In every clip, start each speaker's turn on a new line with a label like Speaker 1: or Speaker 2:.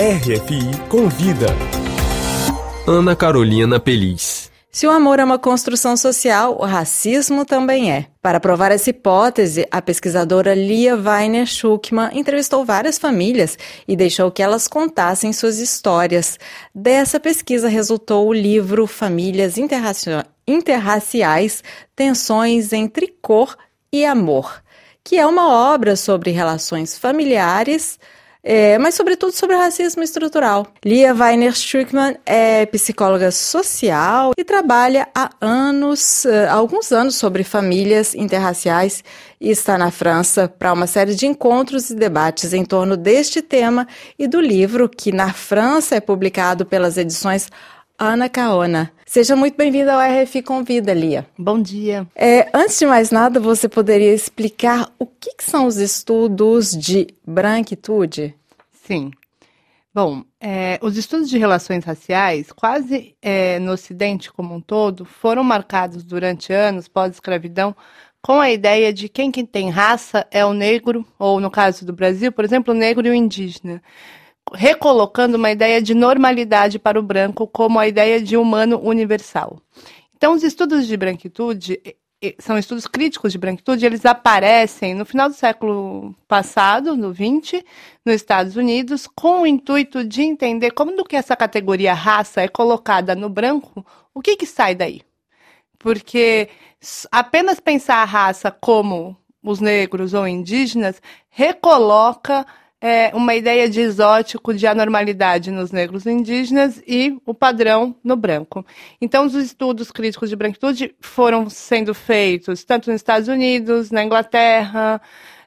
Speaker 1: RFI Convida. Ana Carolina Pelis.
Speaker 2: Se o amor é uma construção social, o racismo também é. Para provar essa hipótese, a pesquisadora Lia Weiner Schuckmann entrevistou várias famílias e deixou que elas contassem suas histórias. Dessa pesquisa resultou o livro Famílias Interraciais Tensões entre Cor e Amor, que é uma obra sobre relações familiares é, mas sobretudo sobre racismo estrutural. Lia Weiner Strickmann é psicóloga social e trabalha há anos, há eh, alguns anos, sobre famílias interraciais e está na França para uma série de encontros e debates em torno deste tema e do livro que na França é publicado pelas edições Ana Caona. Seja muito bem-vinda ao RFI Convida, Lia.
Speaker 3: Bom dia.
Speaker 2: É, antes de mais nada, você poderia explicar o que, que são os estudos de branquitude?
Speaker 3: Sim. Bom, é, os estudos de relações raciais, quase é, no Ocidente como um todo, foram marcados durante anos pós-escravidão com a ideia de quem, quem tem raça é o negro, ou no caso do Brasil, por exemplo, o negro e o indígena recolocando uma ideia de normalidade para o branco como a ideia de humano universal. Então, os estudos de branquitude são estudos críticos de branquitude, eles aparecem no final do século passado, no 20, nos Estados Unidos, com o intuito de entender como que essa categoria raça é colocada no branco, o que, que sai daí? Porque apenas pensar a raça como os negros ou indígenas recoloca é, uma ideia de exótico, de anormalidade nos negros indígenas e o padrão no branco. Então, os estudos críticos de branquitude foram sendo feitos tanto nos Estados Unidos, na Inglaterra,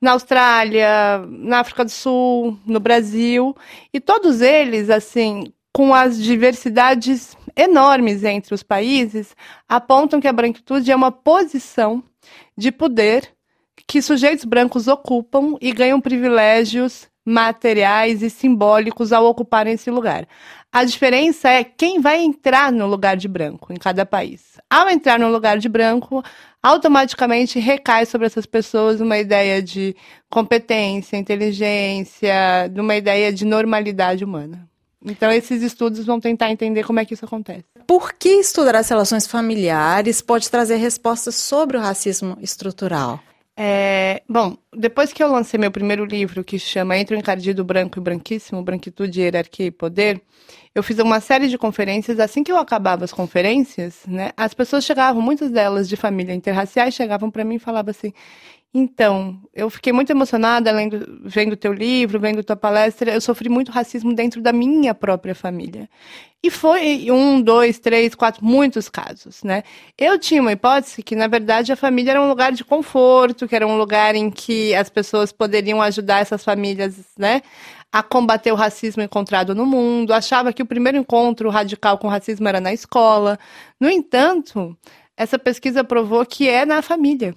Speaker 3: na Austrália, na África do Sul, no Brasil, e todos eles, assim, com as diversidades enormes entre os países, apontam que a branquitude é uma posição de poder que sujeitos brancos ocupam e ganham privilégios materiais e simbólicos ao ocuparem esse lugar. A diferença é quem vai entrar no lugar de branco em cada país. Ao entrar no lugar de branco, automaticamente recai sobre essas pessoas uma ideia de competência, inteligência, de uma ideia de normalidade humana. Então, esses estudos vão tentar entender como é que isso acontece.
Speaker 2: Por que estudar as relações familiares pode trazer respostas sobre o racismo estrutural?
Speaker 3: É, bom, depois que eu lancei meu primeiro livro, que chama Entre o Encardido Branco e Branquíssimo, Branquitude, Hierarquia e Poder, eu fiz uma série de conferências. Assim que eu acabava as conferências, né, as pessoas chegavam, muitas delas de família interraciais, chegavam para mim e falavam assim: então, eu fiquei muito emocionada lendo, vendo teu livro, vendo tua palestra. Eu sofri muito racismo dentro da minha própria família. E foi um, dois, três, quatro, muitos casos, né? Eu tinha uma hipótese que, na verdade, a família era um lugar de conforto, que era um lugar em que as pessoas poderiam ajudar essas famílias, né? A combater o racismo encontrado no mundo. Achava que o primeiro encontro radical com racismo era na escola. No entanto, essa pesquisa provou que é na família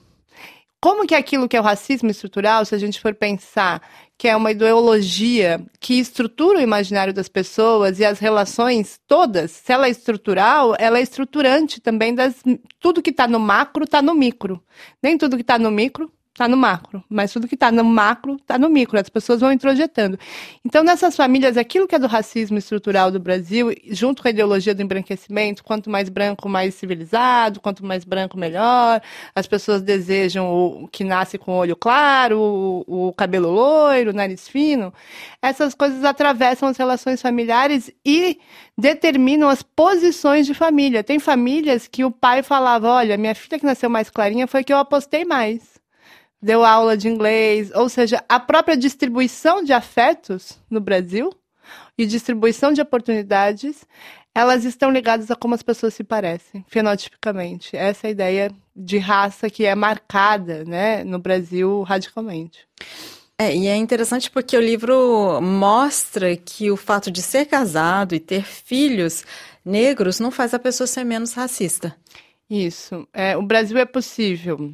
Speaker 3: como que aquilo que é o racismo estrutural, se a gente for pensar que é uma ideologia que estrutura o imaginário das pessoas e as relações todas, se ela é estrutural, ela é estruturante também das tudo que está no macro está no micro. Nem tudo que está no micro está no macro, mas tudo que está no macro está no micro, as pessoas vão introjetando. Então, nessas famílias, aquilo que é do racismo estrutural do Brasil, junto com a ideologia do embranquecimento, quanto mais branco, mais civilizado, quanto mais branco, melhor, as pessoas desejam o que nasce com o olho claro, o, o cabelo loiro, o nariz fino, essas coisas atravessam as relações familiares e determinam as posições de família. Tem famílias que o pai falava, olha, minha filha que nasceu mais clarinha foi que eu apostei mais deu aula de inglês, ou seja, a própria distribuição de afetos no Brasil e distribuição de oportunidades, elas estão ligadas a como as pessoas se parecem, fenotipicamente. Essa é a ideia de raça que é marcada né, no Brasil radicalmente.
Speaker 2: É, e é interessante porque o livro mostra que o fato de ser casado e ter filhos negros não faz a pessoa ser menos racista.
Speaker 3: Isso. É, o Brasil é possível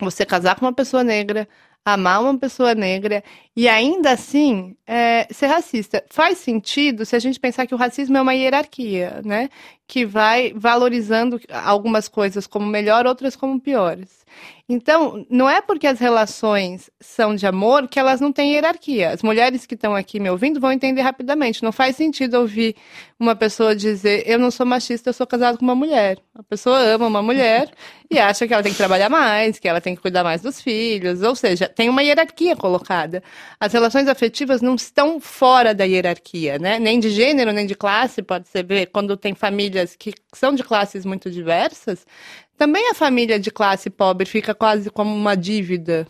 Speaker 3: você casar com uma pessoa negra, amar uma pessoa negra e ainda assim é, ser racista. Faz sentido se a gente pensar que o racismo é uma hierarquia, né? Que vai valorizando algumas coisas como melhor, outras como piores. Então, não é porque as relações são de amor que elas não têm hierarquia. As mulheres que estão aqui me ouvindo vão entender rapidamente. Não faz sentido ouvir uma pessoa dizer: Eu não sou machista, eu sou casado com uma mulher. A pessoa ama uma mulher e acha que ela tem que trabalhar mais, que ela tem que cuidar mais dos filhos. Ou seja, tem uma hierarquia colocada. As relações afetivas não estão fora da hierarquia, né? Nem de gênero, nem de classe. Pode ser ver quando tem famílias que são de classes muito diversas também a família de classe pobre fica quase como uma dívida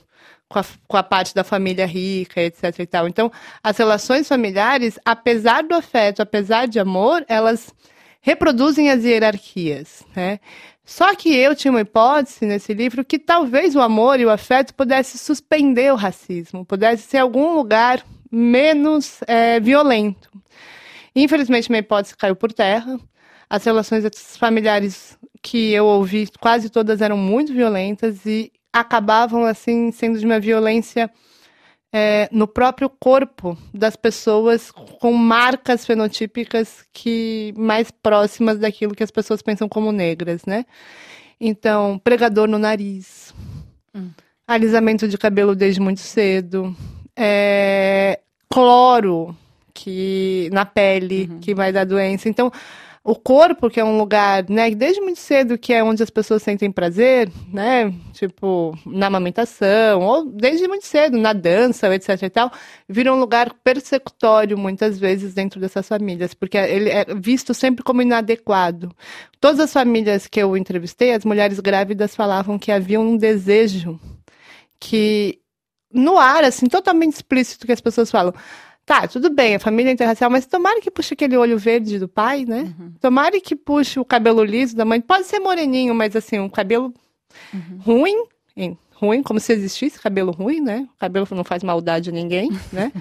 Speaker 3: com a, com a parte da família rica, etc e tal. Então, as relações familiares, apesar do afeto, apesar de amor, elas reproduzem as hierarquias, né? Só que eu tinha uma hipótese nesse livro que talvez o amor e o afeto pudesse suspender o racismo, pudesse ser algum lugar menos é, violento. Infelizmente, minha hipótese caiu por terra. As relações familiares que eu ouvi, quase todas eram muito violentas e acabavam, assim, sendo de uma violência é, no próprio corpo das pessoas com marcas fenotípicas que mais próximas daquilo que as pessoas pensam como negras, né? Então, pregador no nariz, hum. alisamento de cabelo desde muito cedo, é, cloro que na pele uhum. que vai dar doença. Então, o corpo, que é um lugar, né, desde muito cedo que é onde as pessoas sentem prazer, né, tipo, na amamentação, ou desde muito cedo, na dança, etc e tal, vira um lugar persecutório, muitas vezes, dentro dessas famílias, porque ele é visto sempre como inadequado. Todas as famílias que eu entrevistei, as mulheres grávidas falavam que havia um desejo que, no ar, assim, totalmente explícito que as pessoas falam, Tá, tudo bem, a família é interracial, mas tomara que puxe aquele olho verde do pai, né? Uhum. Tomara que puxe o cabelo liso da mãe. Pode ser moreninho, mas assim, um cabelo uhum. ruim, hein? ruim, como se existisse cabelo ruim, né? O cabelo não faz maldade a ninguém, né?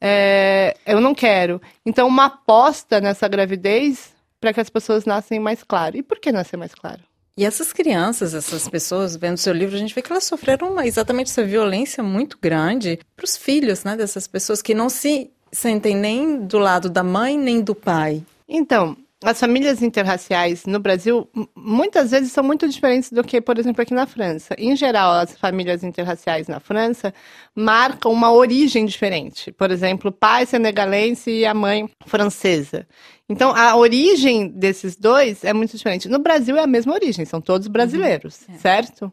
Speaker 3: É, eu não quero. Então, uma aposta nessa gravidez para que as pessoas nascem mais claro. E por que nascer mais claro?
Speaker 2: E essas crianças, essas pessoas, vendo seu livro, a gente vê que elas sofreram uma, exatamente essa violência muito grande para os filhos, né? Dessas pessoas que não se sentem nem do lado da mãe nem do pai.
Speaker 3: Então, as famílias interraciais no Brasil muitas vezes são muito diferentes do que, por exemplo, aqui na França. Em geral, as famílias interraciais na França marcam uma origem diferente. Por exemplo, o pai senegalense e a mãe francesa. Então, a origem desses dois é muito diferente. No Brasil é a mesma origem, são todos brasileiros, uhum. é. certo?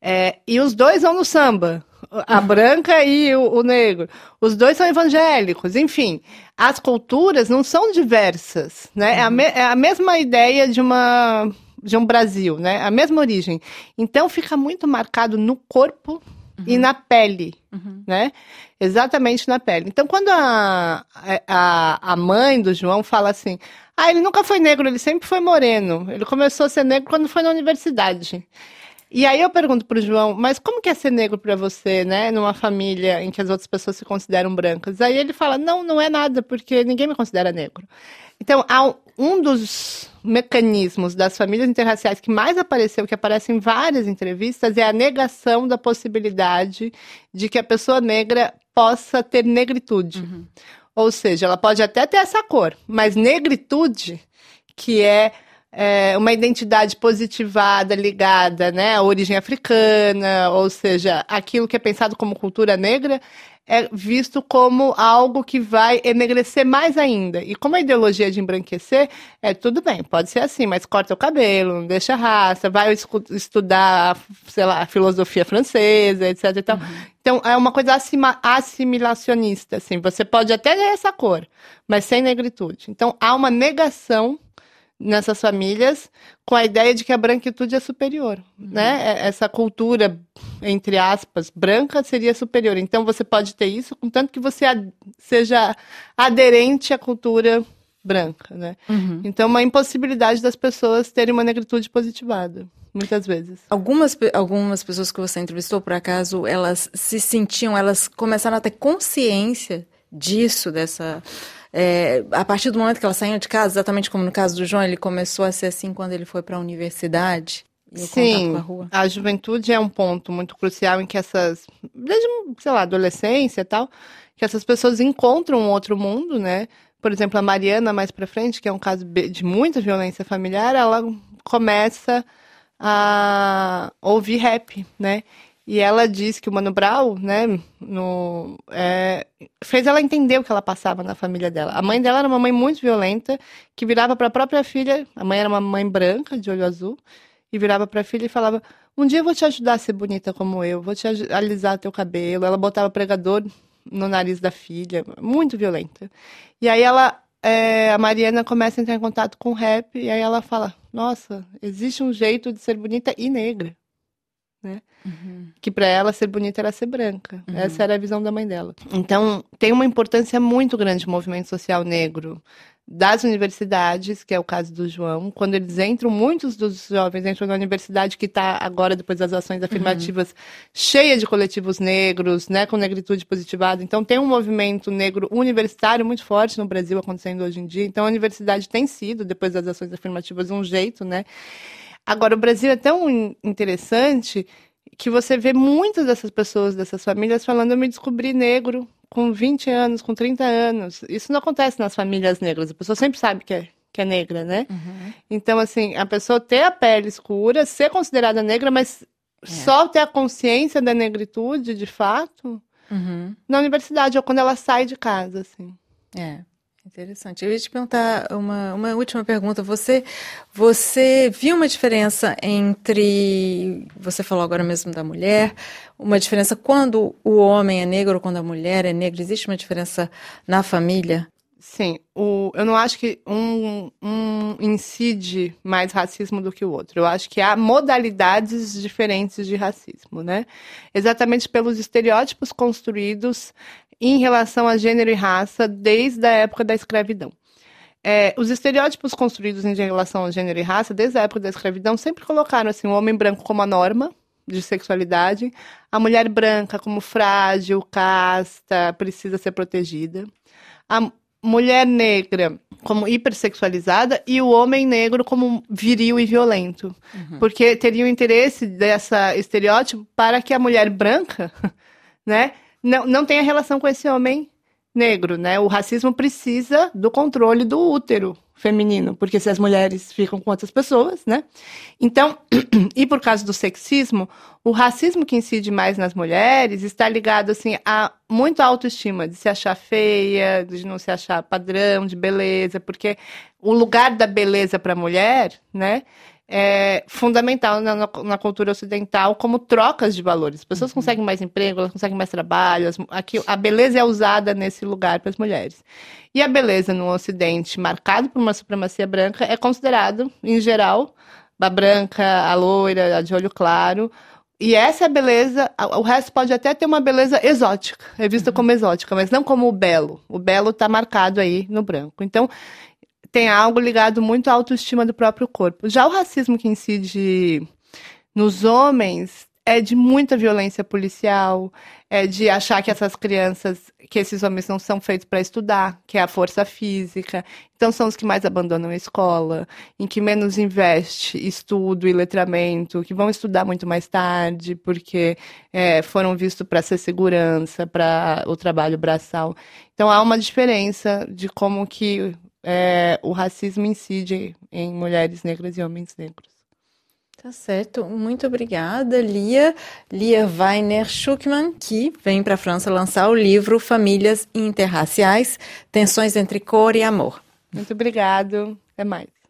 Speaker 3: É, e os dois vão no samba a branca e o, o, negro. Os dois são evangélicos, enfim. As culturas não são diversas, né? Uhum. É, a me, é a mesma ideia de uma de um Brasil, né? A mesma origem. Então fica muito marcado no corpo uhum. e na pele, uhum. né? Exatamente na pele. Então quando a, a, a mãe do João fala assim, ah, ele nunca foi negro, ele sempre foi moreno. Ele começou a ser negro quando foi na universidade. E aí eu pergunto pro João, mas como que é ser negro para você, né? Numa família em que as outras pessoas se consideram brancas. Aí ele fala, não, não é nada, porque ninguém me considera negro. Então, um dos mecanismos das famílias interraciais que mais apareceu, que aparece em várias entrevistas, é a negação da possibilidade de que a pessoa negra possa ter negritude. Uhum. Ou seja, ela pode até ter essa cor, mas negritude, que é é, uma identidade positivada ligada né, à origem africana, ou seja, aquilo que é pensado como cultura negra, é visto como algo que vai enegrecer mais ainda. E como a ideologia de embranquecer, é tudo bem, pode ser assim, mas corta o cabelo, não deixa raça, vai estudar, sei lá, filosofia francesa, etc. Uhum. Então, é uma coisa assimilacionista, assim. Você pode até ter essa cor, mas sem negritude. Então, há uma negação nessas famílias com a ideia de que a branquitude é superior, uhum. né? É, essa cultura, entre aspas, branca seria superior. Então você pode ter isso, contanto que você seja aderente à cultura branca, né? Uhum. Então uma impossibilidade das pessoas terem uma negritude positivada. Muitas vezes.
Speaker 2: Algumas, algumas pessoas que você entrevistou, por acaso, elas se sentiam, elas começaram a ter consciência disso, dessa, é, a partir do momento que ela saiu de casa, exatamente como no caso do João, ele começou a ser assim quando ele foi para a universidade.
Speaker 3: Sim, a juventude é um ponto muito crucial em que essas, desde, sei lá, adolescência e tal, que essas pessoas encontram um outro mundo, né? Por exemplo, a Mariana, mais pra frente, que é um caso de muita violência familiar, ela começa a ouvir rap, né? E ela diz que o Mano Brown, né, no, é, fez ela entender o que ela passava na família dela. A mãe dela era uma mãe muito violenta, que virava para a própria filha, a mãe era uma mãe branca, de olho azul, e virava para a filha e falava: Um dia eu vou te ajudar a ser bonita como eu, vou te alisar teu cabelo. Ela botava pregador no nariz da filha, muito violenta. E aí ela, é, a Mariana começa a entrar em contato com o rap, e aí ela fala: Nossa, existe um jeito de ser bonita e negra né? Uhum. Que para ela ser bonita era ser branca. Uhum. Essa era a visão da mãe dela. Então, tem uma importância muito grande o movimento social negro das universidades, que é o caso do João, quando eles entram, muitos dos jovens entram na universidade que está agora, depois das ações afirmativas, uhum. cheia de coletivos negros, né, com negritude positivada. Então, tem um movimento negro universitário muito forte no Brasil acontecendo hoje em dia. Então, a universidade tem sido, depois das ações afirmativas, um jeito, né? Agora, o Brasil é tão interessante que você vê muitas dessas pessoas, dessas famílias, falando: eu me descobri negro com 20 anos, com 30 anos. Isso não acontece nas famílias negras. A pessoa sempre sabe que é, que é negra, né? Uhum. Então, assim, a pessoa ter a pele escura, ser considerada negra, mas é. só ter a consciência da negritude, de fato, uhum. na universidade, ou quando ela sai de casa, assim.
Speaker 2: É. Interessante. Eu ia te perguntar uma, uma última pergunta. Você, você viu uma diferença entre. Você falou agora mesmo da mulher, uma diferença quando o homem é negro quando a mulher é negra? Existe uma diferença na família?
Speaker 3: Sim, o, eu não acho que um, um incide mais racismo do que o outro. Eu acho que há modalidades diferentes de racismo, né? Exatamente pelos estereótipos construídos em relação a gênero e raça desde a época da escravidão. É, os estereótipos construídos em relação a gênero e raça desde a época da escravidão sempre colocaram assim, o homem branco como a norma de sexualidade, a mulher branca como frágil, casta, precisa ser protegida, a mulher negra como hipersexualizada e o homem negro como viril e violento. Uhum. Porque teria o interesse dessa estereótipo para que a mulher branca, né, não, não tem a relação com esse homem negro, né? O racismo precisa do controle do útero feminino, porque se as mulheres ficam com outras pessoas, né? Então, e por causa do sexismo, o racismo que incide mais nas mulheres está ligado assim a muita autoestima, de se achar feia, de não se achar padrão de beleza, porque o lugar da beleza para a mulher, né, é, fundamental na, na, cultura ocidental como trocas de valores. As pessoas uhum. conseguem mais emprego, elas conseguem mais trabalho. As, aqui, a beleza é usada nesse lugar para as mulheres. E a beleza no Ocidente, marcado por uma supremacia branca, é considerado, em geral, a branca, a loira, a de olho claro. E essa é beleza, o resto pode até ter uma beleza exótica, é vista uhum. como exótica, mas não como o belo. O belo está marcado aí no branco. Então, tem algo ligado muito à autoestima do próprio corpo. Já o racismo que incide nos homens é de muita violência policial, é de achar que essas crianças, que esses homens não são feitos para estudar, que é a força física. Então são os que mais abandonam a escola, em que menos investe estudo e letramento, que vão estudar muito mais tarde, porque é, foram vistos para ser segurança, para o trabalho braçal. Então há uma diferença de como que é, o racismo incide em mulheres negras e homens negros.
Speaker 2: Tá certo, muito obrigada, Lia. Lia Weiner Schuckmann, que vem para a França lançar o livro Famílias Interraciais: Tensões entre Cor e Amor.
Speaker 3: Muito obrigado, até mais.